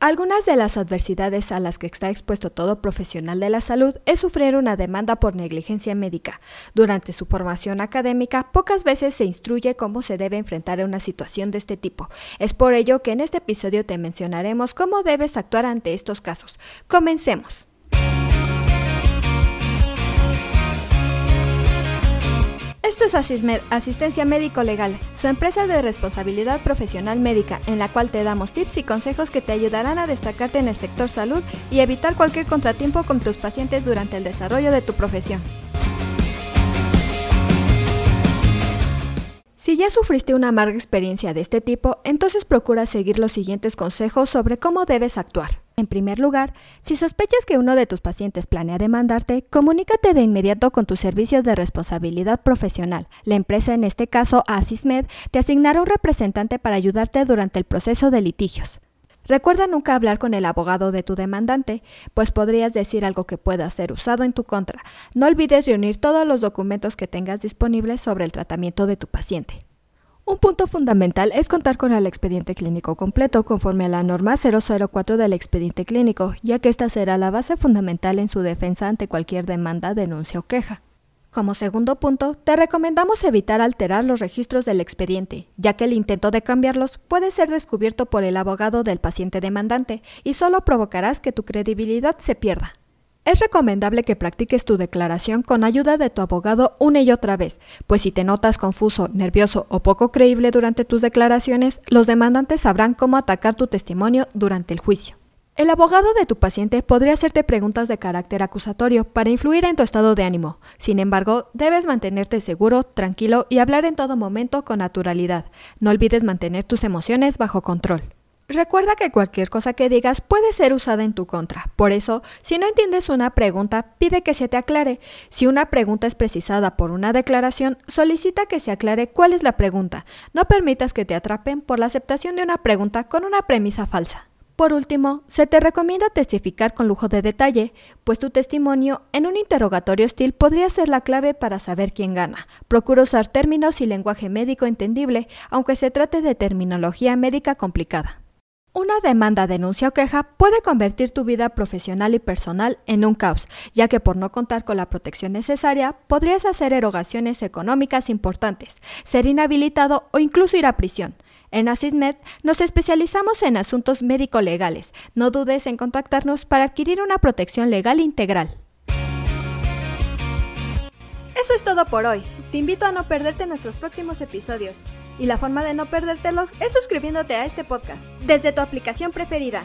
Algunas de las adversidades a las que está expuesto todo profesional de la salud es sufrir una demanda por negligencia médica. Durante su formación académica, pocas veces se instruye cómo se debe enfrentar a una situación de este tipo. Es por ello que en este episodio te mencionaremos cómo debes actuar ante estos casos. Comencemos. Asistencia Médico Legal, su empresa de responsabilidad profesional médica, en la cual te damos tips y consejos que te ayudarán a destacarte en el sector salud y evitar cualquier contratiempo con tus pacientes durante el desarrollo de tu profesión. Si ya sufriste una amarga experiencia de este tipo, entonces procura seguir los siguientes consejos sobre cómo debes actuar. En primer lugar, si sospechas que uno de tus pacientes planea demandarte, comunícate de inmediato con tu servicio de responsabilidad profesional. La empresa, en este caso Asismed, te asignará un representante para ayudarte durante el proceso de litigios. Recuerda nunca hablar con el abogado de tu demandante, pues podrías decir algo que pueda ser usado en tu contra. No olvides reunir todos los documentos que tengas disponibles sobre el tratamiento de tu paciente. Un punto fundamental es contar con el expediente clínico completo conforme a la norma 004 del expediente clínico, ya que esta será la base fundamental en su defensa ante cualquier demanda, denuncia o queja. Como segundo punto, te recomendamos evitar alterar los registros del expediente, ya que el intento de cambiarlos puede ser descubierto por el abogado del paciente demandante y solo provocarás que tu credibilidad se pierda. Es recomendable que practiques tu declaración con ayuda de tu abogado una y otra vez, pues si te notas confuso, nervioso o poco creíble durante tus declaraciones, los demandantes sabrán cómo atacar tu testimonio durante el juicio. El abogado de tu paciente podría hacerte preguntas de carácter acusatorio para influir en tu estado de ánimo. Sin embargo, debes mantenerte seguro, tranquilo y hablar en todo momento con naturalidad. No olvides mantener tus emociones bajo control. Recuerda que cualquier cosa que digas puede ser usada en tu contra. Por eso, si no entiendes una pregunta, pide que se te aclare. Si una pregunta es precisada por una declaración, solicita que se aclare cuál es la pregunta. No permitas que te atrapen por la aceptación de una pregunta con una premisa falsa. Por último, se te recomienda testificar con lujo de detalle, pues tu testimonio en un interrogatorio hostil podría ser la clave para saber quién gana. Procura usar términos y lenguaje médico entendible, aunque se trate de terminología médica complicada. Una demanda, denuncia o queja puede convertir tu vida profesional y personal en un caos, ya que por no contar con la protección necesaria podrías hacer erogaciones económicas importantes, ser inhabilitado o incluso ir a prisión. En Asismed nos especializamos en asuntos médico-legales. No dudes en contactarnos para adquirir una protección legal integral. Eso es todo por hoy. Te invito a no perderte nuestros próximos episodios. Y la forma de no perdértelos es suscribiéndote a este podcast desde tu aplicación preferida.